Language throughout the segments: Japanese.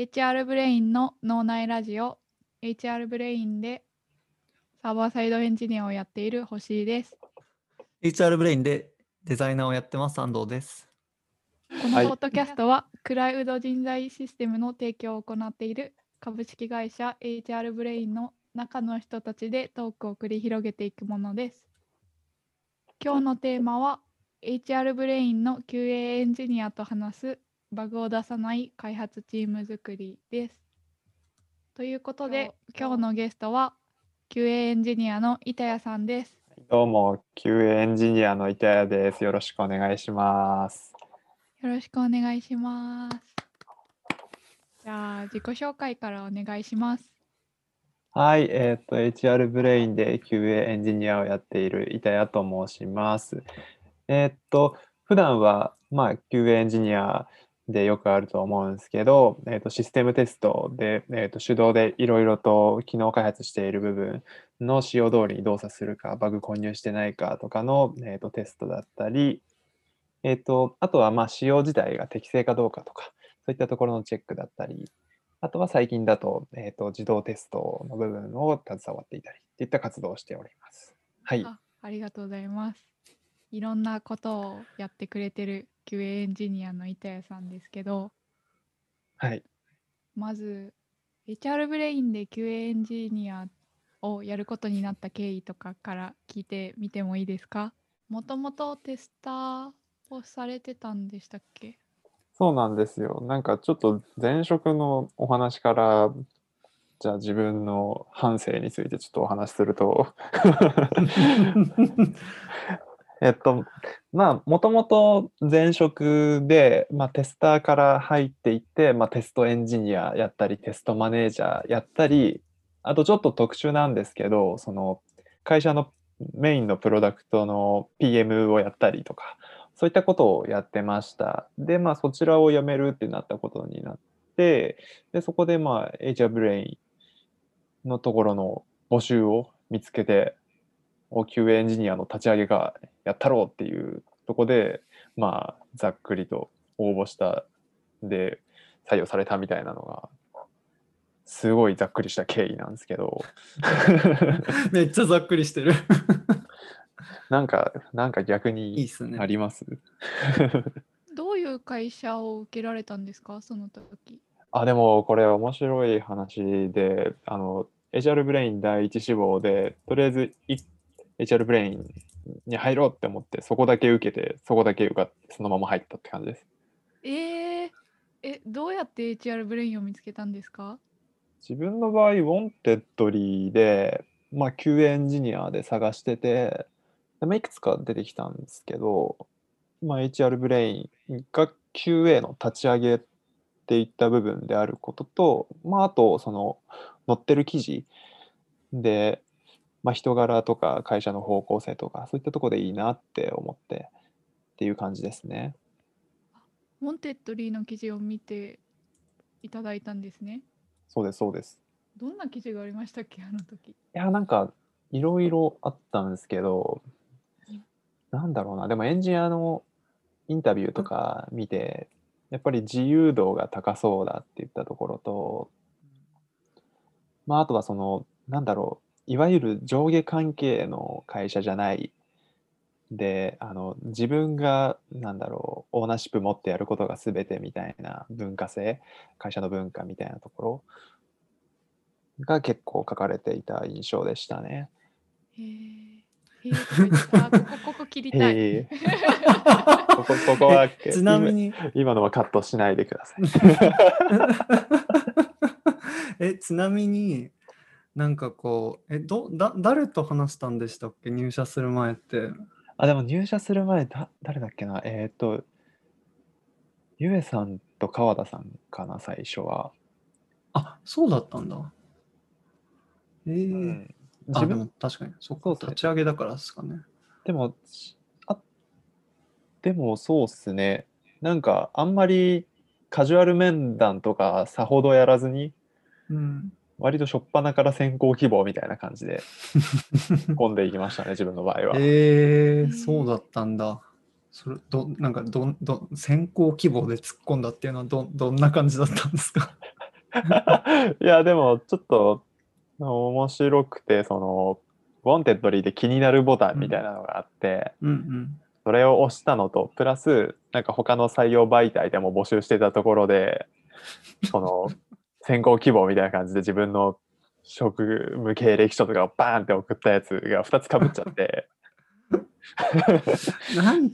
HR ブレインの脳内ラジオ HR ブレインでサーバーサイドエンジニアをやっている星井です。HR ブレインでデザイナーをやってます安藤です。このはいポッドキャストは、クラウド人材システムの提供を行っている株式会社 HR ブレインの中の人たちでトークを繰り広げていくものです。今日のテーマは HR ブレインの QA エンジニアと話すバグを出さない開発チーム作りです。ということで今日のゲストは QA エンジニアの板谷さんです。どうも、QA エンジニアの板谷です。よろしくお願いします。よろしくお願いします。じゃあ自己紹介からお願いします。はい、えっ、と、HR ブレインで QA エンジニアをやっている板谷と申します。えっ、と、普段は、まあ、QA エンジニアでよくあると思うんですけど、えっ、と、システムテストで、えっ、と、手動でいろいろと機能開発している部分の仕様通りに動作するか、バグ混入してないかとかの、えっ、と、テストだったり、えっ、と、あとは、まあ、仕様自体が適正かどうかとか、そういったところのチェックだったり、あとは最近だと,、えー、と自動テストの部分を携わっていたりといった活動をしております。はい。ありがとうございます。いろんなことをやってくれてる QA エンジニアの板谷さんですけど、はい。まず HR ブレインで QA エンジニアをやることになった経緯とかから聞いてみてもいいですか？もともとテスターをされてたんでしたっけ？そうなんですよ。なんかちょっと前職のお話から、じゃあ自分の反省についてちょっとお話しすると、えっと、まあ、もともと前職で、まあ、テスターから入っていって、まあ、テストエンジニアやったり、テストマネージャーやったり、あとちょっと特殊なんですけど、その会社のメインのプロダクトの PM をやったりとか、そういったことをやってました。で、まあ、そちらを辞めるってなったことになって、で、そこで、まあ、HR ブレインのところの募集を見つけて、QA エンジニアの立ち上げがやったろうっていうとこで、まあ、ざっくりと応募したで採用されたみたいなのが、すごいざっくりした経緯なんですけど、めっちゃざっくりしてる。なんか、なんか逆いいっにすねあ。ります？どういう会社を受けられたんですか？その時。あ、でもこれ面白い話で、あの、HR ブレイン第一志望で、とりあえずい HR ブレインに入ろうって思って、そこだけ受けて、そこだけ受かって、そのまま入ったって感じです。えー、え、どうやって HR ブレインを見つけたんですか？自分の場合、ウォンテッドリーで、まあ、QA エンジニアで探してて、いくつか出てきたんですけど、まあ、HR ブレインが QA の立ち上げっていった部分であることと、まあ、あと、その、載ってる記事で、まあ、人柄とか会社の方向性とか、そういったところでいいなって思ってっていう感じですね。ウォンテッドリーの記事を見ていただいたんですね。そうです、そうです。どんな記事がありましたっけ？あの時。いや、なんか、いろいろあったんですけどうん、なんだろうな、でもエンジニアのインタビューとか見て、やっぱり自由度が高そうだって言ったところと、まあ、あとはその、なんだろう、いわゆる上下関係の会社じゃない、で、あの、自分が、なんだろう、オーナーシップ持ってやることが全てみたいな文化性、会社の文化みたいなところが結構書かれていた印象でしたね。へえ。ここここ切りたい。ここここはえ ちなみに、今今のはカットしないでください。え、ちなみに、なんかこう、え、ど、だ、誰と話したんでしたっけ？入社する前って。あ、でも入社する前だ、誰だっけな？えっ、と、ゆえさんと川田さんかな、最初は。あ、そうだったんだ。えーうんあ、自分でも確かに、そっか、そうっすね立ち上げだからですかね。でも、しあ、でもそうっすね。なんか、あんまりカジュアル面談とかさほどやらずに、うん。割と初っ端から先行希望みたいな感じで 込んでいきましたね、自分の場合は。えー、ーそうだったんだ。それどなんかどんどん選考希望で突っ込んだっていうのはどどんな感じだったんですか？いや、でもちょっと面白くて、その、ウォンテッドリーで気になるボタンみたいなのがあって、うんうん。それを押したのと、プラス、なんか他の採用媒体でも募集してたところで、その、選考希望みたいな感じで自分の職務経歴書とかをバーンって送ったやつが2つかぶっちゃって、なん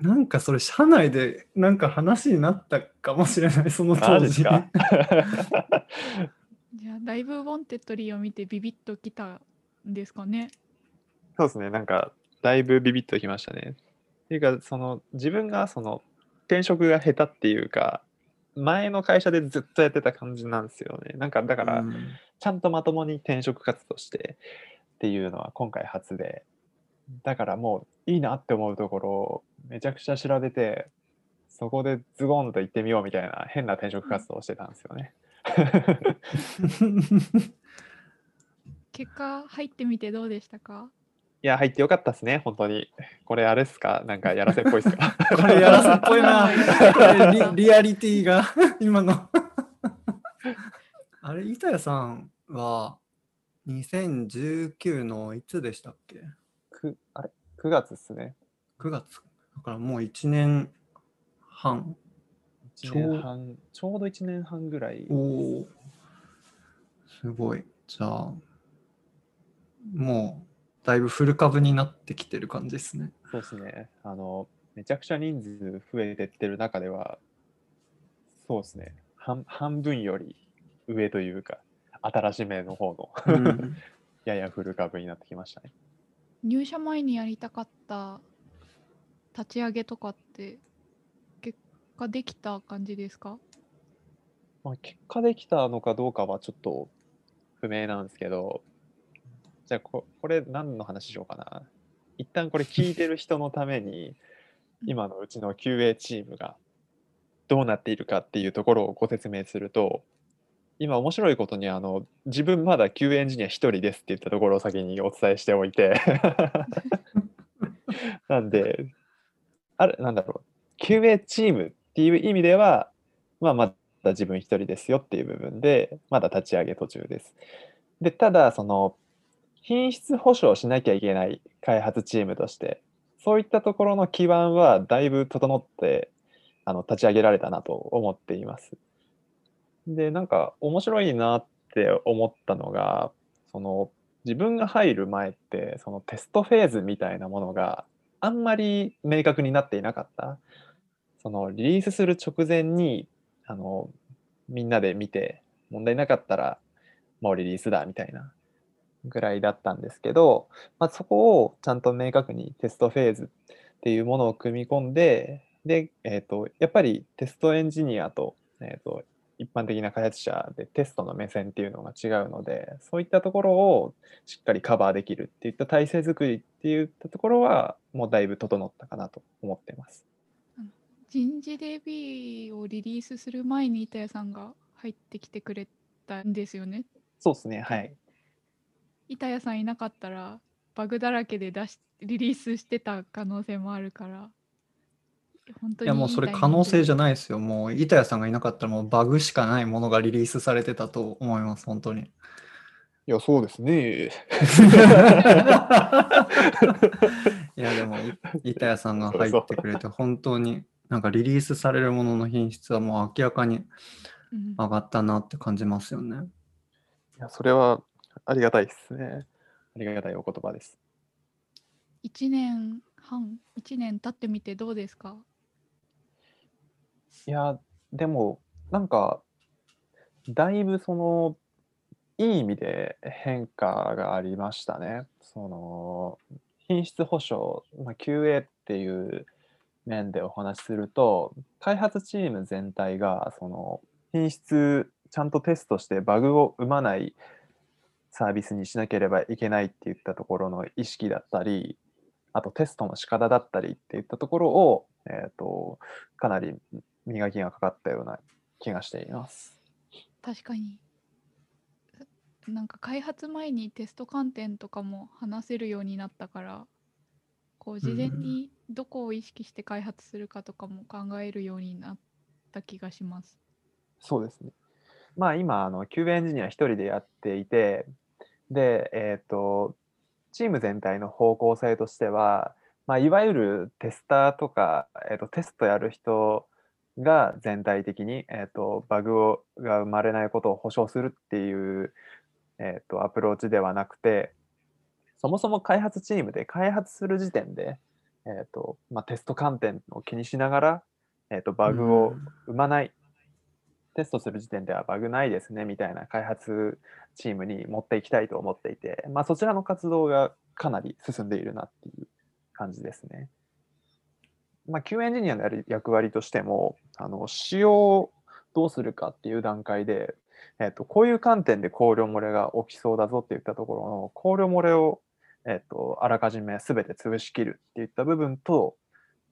なんかそれ、社内でなんか話になったかもしれない、その当時。マジですか？じゃあだいぶ Wantedly を見てビビッときたんですかね。そうですね、なんか、だいぶビビッときましたね。っていうか、その、自分がその、転職が下手っていうか、前の会社でずっとやってた感じなんですよね。なんか、だから、うんちゃんとまともに転職活動してっていうのは今回初で、だからもういいなって思うところをめちゃくちゃ調べて、そこでズゴンと行ってみようみたいな変な転職活動をしてたんですよね。結果入ってみてどうでしたか？いや、入ってよかったですね、本当に。これあれっすか？なんかやらせっぽいっすか？これやらせっぽいな。リリアリティが今の。あれ、板谷さんは2019のいつでしたっけ？くあれ ?9 月っすね。?9 月。だからもう1年半。1年半、ちょうど1年半ぐらい。おお。すごい。じゃあ、もうだいぶフル株になってきてる感じですね。そうですね。あの、めちゃくちゃ人数増えてってる中では、そうですね。半半分より上というか、新しめの方のうん ややフル株になってきましたね。入社前にやりたかった立ち上げとかって結果できた感じですか？まあ、結果できたのかどうかはちょっと不明なんですけど、じゃあここれ何の話しようかな。一旦これ聞いてる人のために、今のうちの QA チームがどうなっているかっていうところをご説明すると、今面白いことにあの自分まだ QA エンジニア1人ですって言ったところを先にお伝えしておいて なんであれなんだろう QA チームっていう意味ではまあまだ自分一人ですよっていう部分でまだ立ち上げ途中です。でただその品質保証しなきゃいけない開発チームとしてそういったところの基盤はだいぶ整ってあの立ち上げられたなと思っています。でなんか面白いなって思ったのがその自分が入る前ってそのテストフェーズみたいなものがあんまり明確になっていなかった。そのリリースする直前にあのみんなで見て問題なかったらもうリリースだみたいなぐらいだったんですけど、まあ、そこをちゃんと明確にテストフェーズっていうものを組み込んでで、えー、とやっぱりテストエンジニアと,、えー、と一般的な開発者でテストの目線っていうのが違うのでそういったところをしっかりカバーできるっていった体制作りっていったところはもうだいぶ整ったかなと思ってます。人事 DB をリリースする前に板谷さんが入ってきてくれたんですよね。そうですねはい板谷さんいなかったらバグだらけで出しリリースしてた可能性もあるから本当にいやもうそれ可能性じゃないですよ。もう板谷さんがいなかったらもうバグしかないものがリリースされてたと思います、本当に。いやそうですね いやでもい板谷さんが入ってくれて本当になんかリリースされるものの品質はもう明らかにうん上がったなって感じますよね。いやそれはありがたいですね。ありがたいお言葉です。1年半？1年経ってみてどうですか？いやでもなんかだいぶそのいい意味で変化がありましたね。その品質保証、まあ、QA っていう面でお話しすると開発チーム全体がその品質ちゃんとテストしてバグを生まないサービスにしなければいけないっていったところの意識だったりあとテストの仕方だったりっていったところを、えー、とかなり磨きがかかったような気がしています。確かになんか開発前にテスト観点とかも話せるようになったからこう事前にどこを意識して開発するかとかも考えるようになった気がします。そうですね。まあ今、あの、QA エンジニア一人でやっていて、で、えっ、と、チーム全体の方向性としては、まあ、いわゆるテスターとか、えー、とテストやる人が全体的に、えー、とバグをが生まれないことを保証するっていう、えー、とアプローチではなくてそもそも開発チームで開発する時点で、えーとまあ、テスト観点を気にしながら、えー、とバグを生まない、テストする時点ではバグないですねみたいな開発チームに持っていきたいと思っていて、まあ、そちらの活動がかなり進んでいるなっていう感じですね。まあ、Q エンジニアの役割としても、あの仕様をどうするかっていう段階で、えっと、こういう観点で考慮漏れが起きそうだぞっていったところの考慮漏れを、えっと、あらかじめ全て潰しきるっていった部分と、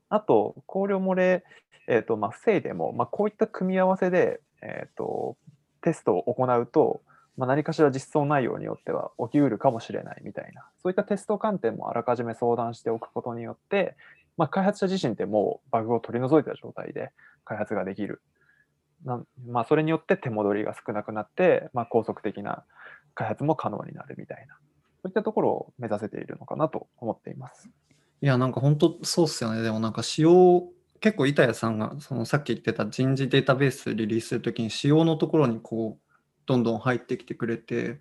あと、考慮漏れ、えっとまあ、防いでも、まあ、こういった組み合わせで、えっと、テストを行うと、まあ、何かしら実装内容によっては起きうるかもしれないみたいな、そういったテスト観点もあらかじめ相談しておくことによって、まあ、開発者自身ってもうバグを取り除いた状態で開発ができる。なまあ、それによって手戻りが少なくなって、まあ、高速的な開発も可能になるみたいな、そういったところを目指せているのかなと思っています。いや、なんか本当そうっすよね。でもなんか仕様、結構板谷さんがそのさっき言ってた人事データベースリリースするときに仕様のところにこう、どんどん入ってきてくれて、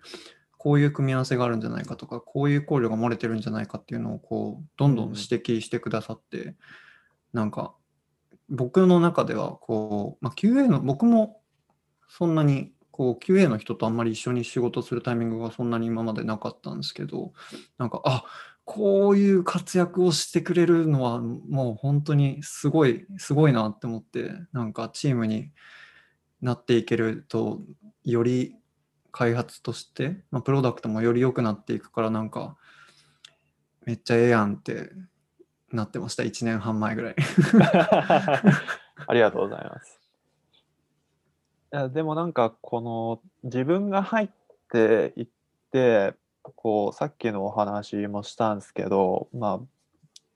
こういう組み合わせがあるんじゃないかとか、こういう考慮が漏れてるんじゃないかっていうのをこう、どんどん指摘してくださって、なんか僕の中ではこう、まあ、QA の、僕もそんなにこう QA の人とあんまり一緒に仕事するタイミングがそんなに今までなかったんですけど、なんか、あっこういう活躍をしてくれるのはもう本当にすごい、すごいなって思って、なんかチームになっていけると、より開発として、まあ、プロダクトもより良くなっていくから、なんか、めっちゃええやんってなってました、1年半前ぐらい。ありがとうございます。いやでもなんかこの自分が入っていってこうさっきのお話もしたんですけどまあ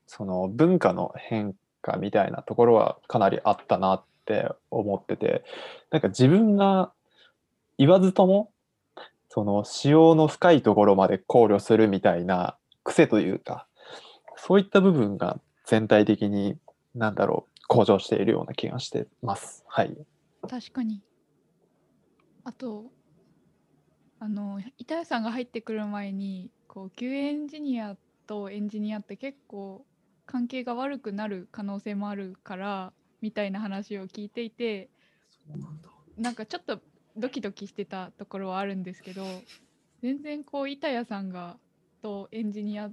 その文化の変化みたいなところはかなりあったなって思っててなんか自分が言わずともその使用の深いところまで考慮するみたいな癖というかそういった部分が全体的になんだろう向上しているような気がしてます。はい。確かにあとあの板谷さんが入ってくる前にこう QA エンジニアとエンジニアって結構関係が悪くなる可能性もあるからみたいな話を聞いていてそうなんだ。なんかちょっとドキドキしてたところはあるんですけど全然こう板谷さんがとエンジニア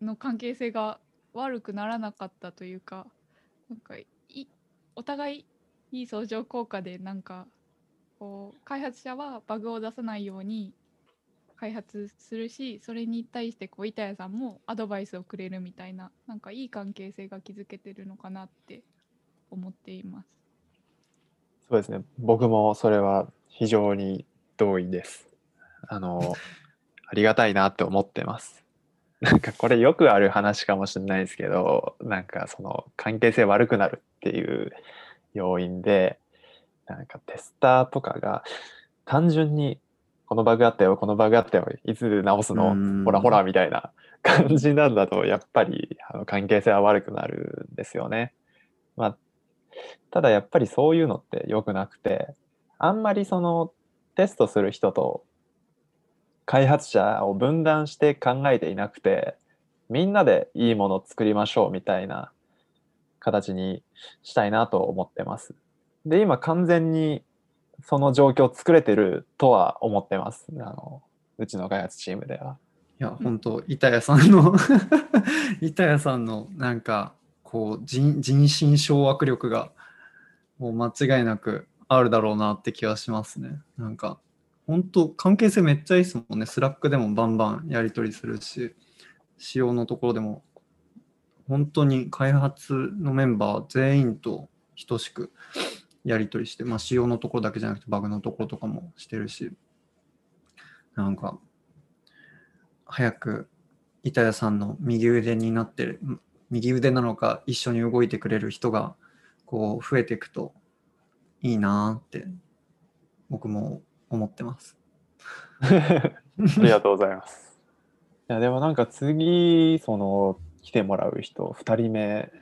の関係性が悪くならなかったというかなんかいお互いいい相乗効果でなんかこう開発者はバグを出さないように開発するしそれに対してこう板谷さんもアドバイスをくれるみたいななんかいい関係性が築けてるのかなって思っています。そうですね。僕もそれは非常に同意です。あの、ありがたいなって思ってます。なんかこれよくある話かもしれないですけど、なんかその関係性悪くなるっていう要因で、なんかテスターとかが単純にこのバグあったよ、このバグあったよ、いつ直すの？うんほらほらみたいな感じなんだと、やっぱりあの関係性は悪くなるんですよね。まあ、ただやっぱりそういうのって良くなくて、あんまりそのテストする人と開発者を分断して考えていなくて、みんなでいいものを作りましょうみたいな形にしたいなと思ってます。で、今完全にその状況を作れてるとは思ってます。あのうちの開発チームでは。いや、本当板谷さんの 板谷さんのなんか、こう人、人心掌握力が、もう間違いなくあるだろうなって気はしますね。なんか、本当関係性めっちゃいいですもんね。 Slack でもバンバンやり取りするし、仕様のところでも、本当に開発のメンバー全員と等しくやり取りして、まあ、仕様のところだけじゃなくてバグのところとかもしてるし、なんか、早く板谷さんの右腕になってる、ん右腕なのか一緒に動いてくれる人がこう増えていくといいなーって僕も思ってます。ありがとうございます。いやでもなんか次その来てもらう人2人目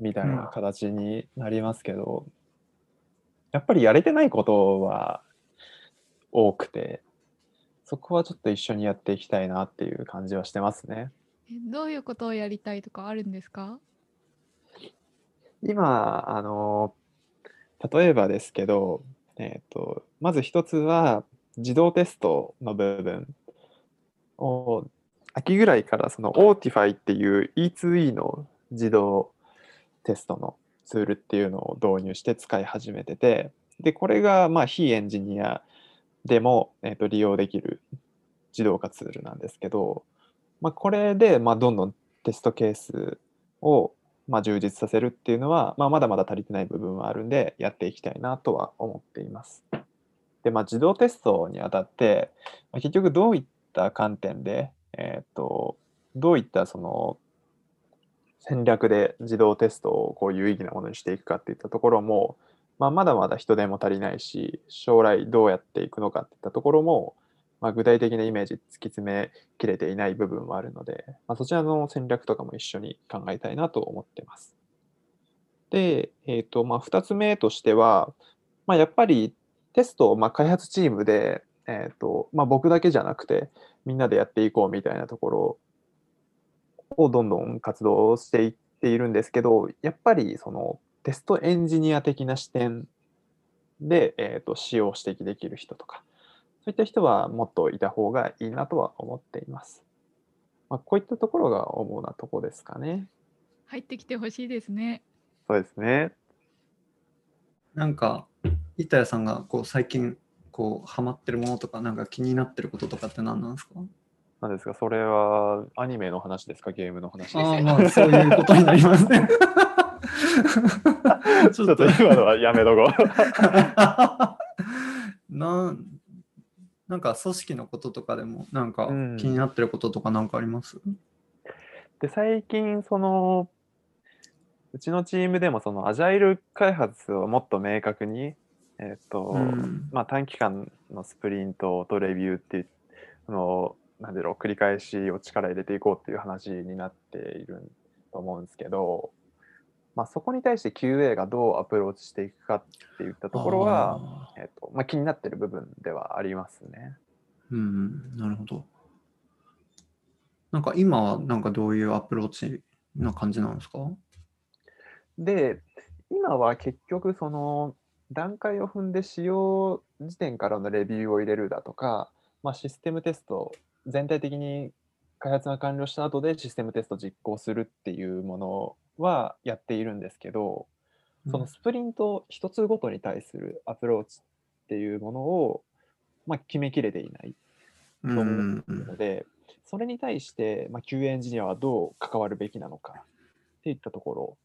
みたいな形になりますけど、やっぱりやれてないことは多くてそこはちょっと一緒にやっていきたいなっていう感じはしてますね。えどういうことをやりたいとかあるんですか？今あの例えばですけど、えー、とまず一つは自動テストの部分を秋ぐらいからその Autify っていう E2E の自動テストのツールっていうのを導入して使い始めててでこれがまあ非エンジニアでも、えー、と利用できる自動化ツールなんですけど、まあ、これでまあどんどんテストケースをまあ充実させるっていうのは、まあ、まだまだ足りてない部分はあるんでやっていきたいなとは思っています。で、まあ、自動テストにあたって、まあ結局どういった観点で、えー、とどういったその戦略で自動テストをこう有意義なものにしていくかっていったところも、まあ、まだまだ人手も足りないし将来どうやっていくのかっていったところも、まあ、具体的なイメージ突き詰めきれていない部分はあるので、まあ、そちらの戦略とかも一緒に考えたいなと思ってます。で、えーとまあ、2つ目としては、まあ、やっぱりテストをまあ開発チームで、えーとまあ、僕だけじゃなくてみんなでやっていこうみたいなところをどんどん活動していっているんですけどやっぱりそのテストエンジニア的な視点で、えー、と使用指摘できる人とかそういった人はもっといた方がいいなとは思っています。まあ、こういったところが主なとこですかね。入ってきてほしいですね。そうですね。なんか、板谷さんがこう最近こうハマってるものとか、なんか気になってることとかって何なんですか？なんですか、それはアニメの話ですか、ゲームの話ですか。ああ、まあそういうことになりますね。ちょっと今のはやめとこう。なんなんか組織のこととかでもなんかうん気になってることとかなんかあります、で、最近、その、うちのチームでも、その、アジャイル開発をもっと明確に、えっ、と、うんまあ、短期間のスプリントとレビューっていう、あの、なんだろう、繰り返しを力入れていこうっていう話になっていると思うんですけど、まあ、そこに対して QA がどうアプローチしていくかっていったところは、えっとまあ、気になってる部分ではありますね。うん、なるほど。なんか今はなんかどういうアプローチな感じなんですか？で、今は結局、その段階を踏んで使用時点からのレビューを入れるだとか、まあ、システムテスト、全体的に開発が完了した後でシステムテスト実行するっていうものはやっているんですけど、そのスプリント一つごとに対するアプローチっていうものを、まあ、決めきれていないうんと思うので、それに対して、まあ、QA エンジニアはどう関わるべきなのかっていったところ。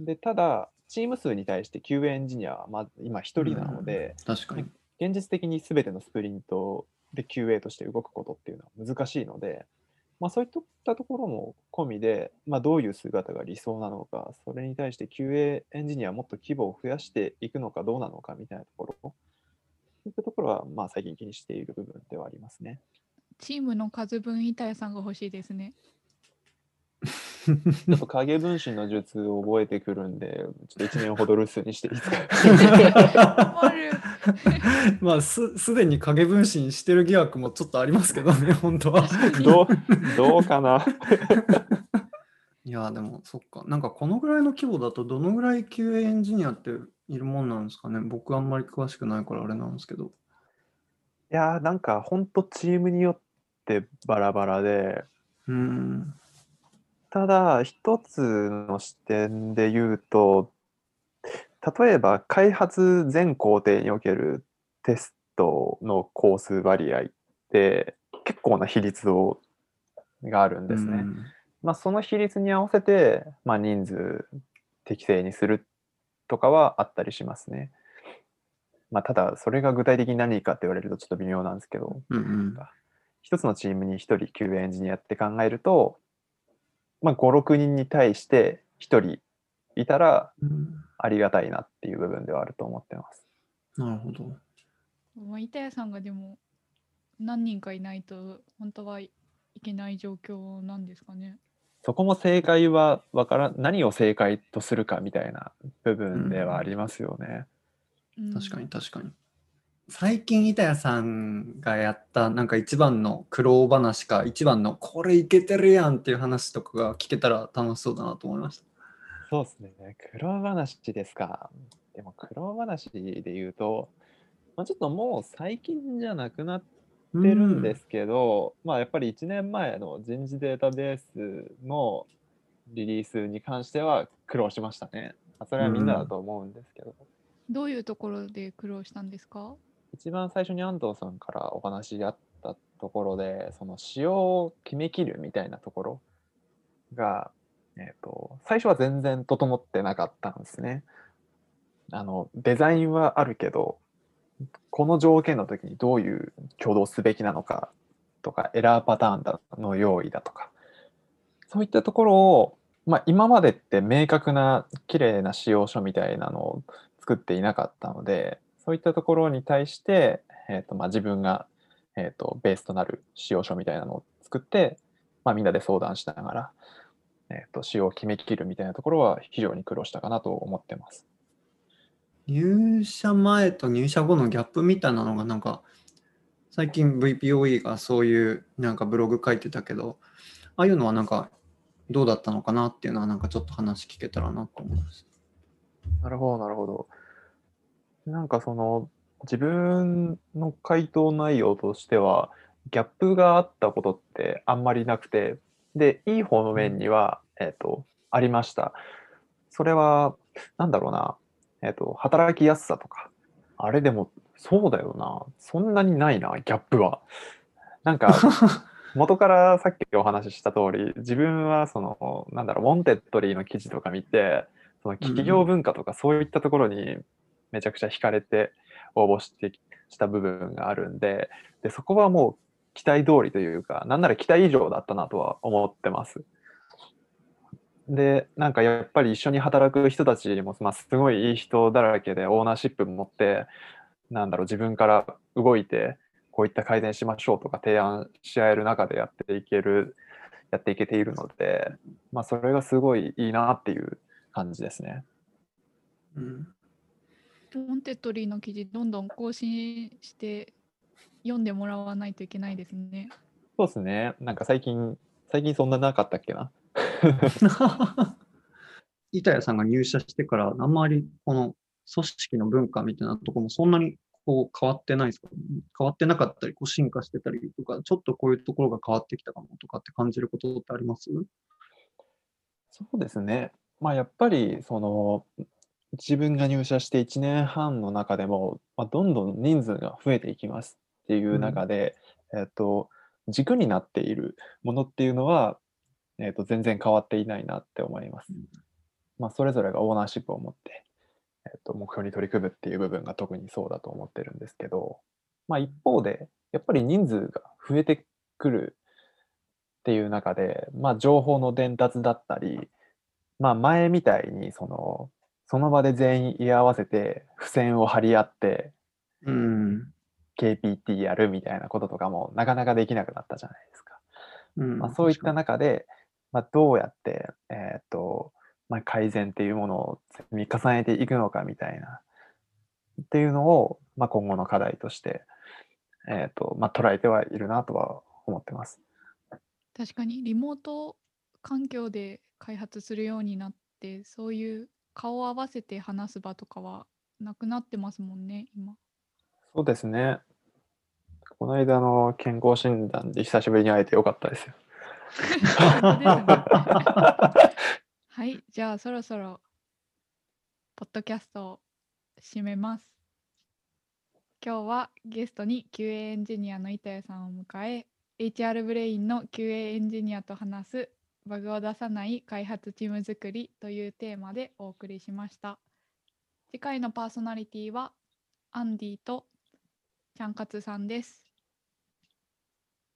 で、ただ、チーム数に対して QA エンジニアはまず今一人なので、確かに。現実的に全てのスプリントで QA として動くことっていうのは難しいので、まあ、そういったところも込みで、まあ、どういう姿が理想なのか、それに対して QA エンジニアはもっと規模を増やしていくのかどうなのかみたいなところ、そういったところはまあ最近気にしている部分ではありますね。チームの数分板谷さんが欲しいですね。ちょっと影分身の術を覚えてくるんで、ちょっと1年ほど留守にしていいですか？まあすすでに影分身してる疑惑もちょっとありますけどね、本当は。どうどうかな？いや、でもそっか。なんかこのぐらいの規模だとどのぐらい QA エンジニアっているもんなんですかね？僕あんまり詳しくないからあれなんですけど。いやーなんか本当チームによってバラバラで、うん。ただ一つの視点で言うと、例えば開発全工程におけるテストの工数割合って結構な比率をがあるんですね。うんまあ、その比率に合わせて、まあ、人数適正にするとかはあったりしますね。まあ、ただ、それが具体的に何かって言われるとちょっと微妙なんですけど、うんうん一つのチームに一人 QA エンジニアって考えると、まあ、5、6人に対して一人いたらうんありがたいなっていう部分ではあると思ってます。なるほど。まあ、板谷さんがでも何人かいないと本当はいけない状況なんですかね。そこも正解はわから何を正解とするかみたいな部分ではありますよね。うん確かに確かに。最近板谷さんがやったなんか一番の苦労話か一番のこれいけてるやんっていう話とかが聞けたら楽しそうだなと思いました。そうですね。苦労話ですか。でも苦労話で言うと、まあ、ちょっともう最近じゃなくなってるんですけど、まあやっぱり1年前の人事データベースのリリースに関しては苦労しましたね。まあそれはみんなだと思うんですけど、どういうところで苦労したんですか？一番最初に安藤さんからお話あったところで、その仕様を決めきるみたいなところが、えー、と最初は全然整ってなかったんですね。あのデザインはあるけど、この条件の時にどういう挙動すべきなのかとか、エラーパターンだの用意だとか、そういったところを、まあ、今までって明確な綺麗な仕様書みたいなのを作っていなかったので、そういったところに対して、えーとまあ、自分が、えー、とベースとなる仕様書みたいなのを作って、まあ、みんなで相談しながら、えー、と仕様を決めきるみたいなところは非常に苦労したかなと思ってます。入社前と入社後のギャップみたいなのがなんか最近 VPOE がそういうなんかブログ書いてたけどああいうのはなんかどうだったのかなっていうのはなんかちょっと話聞けたらなと思います。なるほど、なるほど。なんかその自分の回答内容としてはギャップがあったことってあんまりなくてでいい方の面には、えー、とありました。それはなんだろうな、えー、と働きやすさとかあれでもそうだよなそんなにないなギャップは。なんか 元からさっきお話しした通り自分はそのなんだろう Wantedly の記事とか見てその企業文化とかそういったところにめちゃくちゃ惹かれて応募してした部分があるんででそこはもう期待通りというかなんなら期待以上だったなとは思ってます。でなんかやっぱり一緒に働く人たちも、まあ、すごいいい人だらけでオーナーシップ持ってなんだろう自分から動いてこういった改善しましょうとか提案し合える中でやっていけるやっていけているので、まあ、それがすごいいいなっていう感じですね。うん Wantedly の記事どんどん更新して読んでもらわないといけないですね。そうですね。なんか最近、最近そんななかったっけな？板谷さんが入社してからあんまりこの組織の文化みたいなところもそんなにこう変わってないですか？変わってなかったりこう進化してたりとかちょっとこういうところが変わってきたかもとかって感じることってあります？そうですね。まあやっぱりその自分が入社して1年半の中でも、まあ、どんどん人数が増えていきますっていう中で、えっと軸になっているものっていうのは、えっと全然変わっていないなって思います。まあ、それぞれがオーナーシップを持って、えっと目標に取り組むっていう部分が特にそうだと思ってるんですけど、まあ、一方でやっぱり人数が増えてくるっていう中で、まあ、情報の伝達だったり、まあ、前みたいにそのその場で全員居合わせて付箋を貼り合ってうん。KPT やるみたいなこととかもなかなかできなくなったじゃないですか。うんまあ、そういった中で、まあ、どうやって、えーとまあ、改善っていうものを積み重ねていくのかみたいなっていうのを、まあ、今後の課題として、えーとまあ、捉えてはいるなとは思ってます。確かにリモート環境で開発するようになってそういう顔を合わせて話す場とかはなくなってますもんね今。そうですね。この間の健康診断で久しぶりに会えてよかったですよ。はいじゃあそろそろポッドキャストを締めます。今日はゲストに QA エンジニアの板谷さんを迎え HR ブレインの QA エンジニアと話すバグを出さない開発チーム作りというテーマでお送りしました。次回のパーソナリティはアンディとちゃんかつさんです。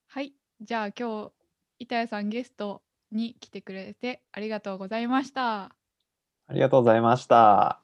はい、じゃあ今日板谷さんゲストに来てくれてありがとうございました。ありがとうございました。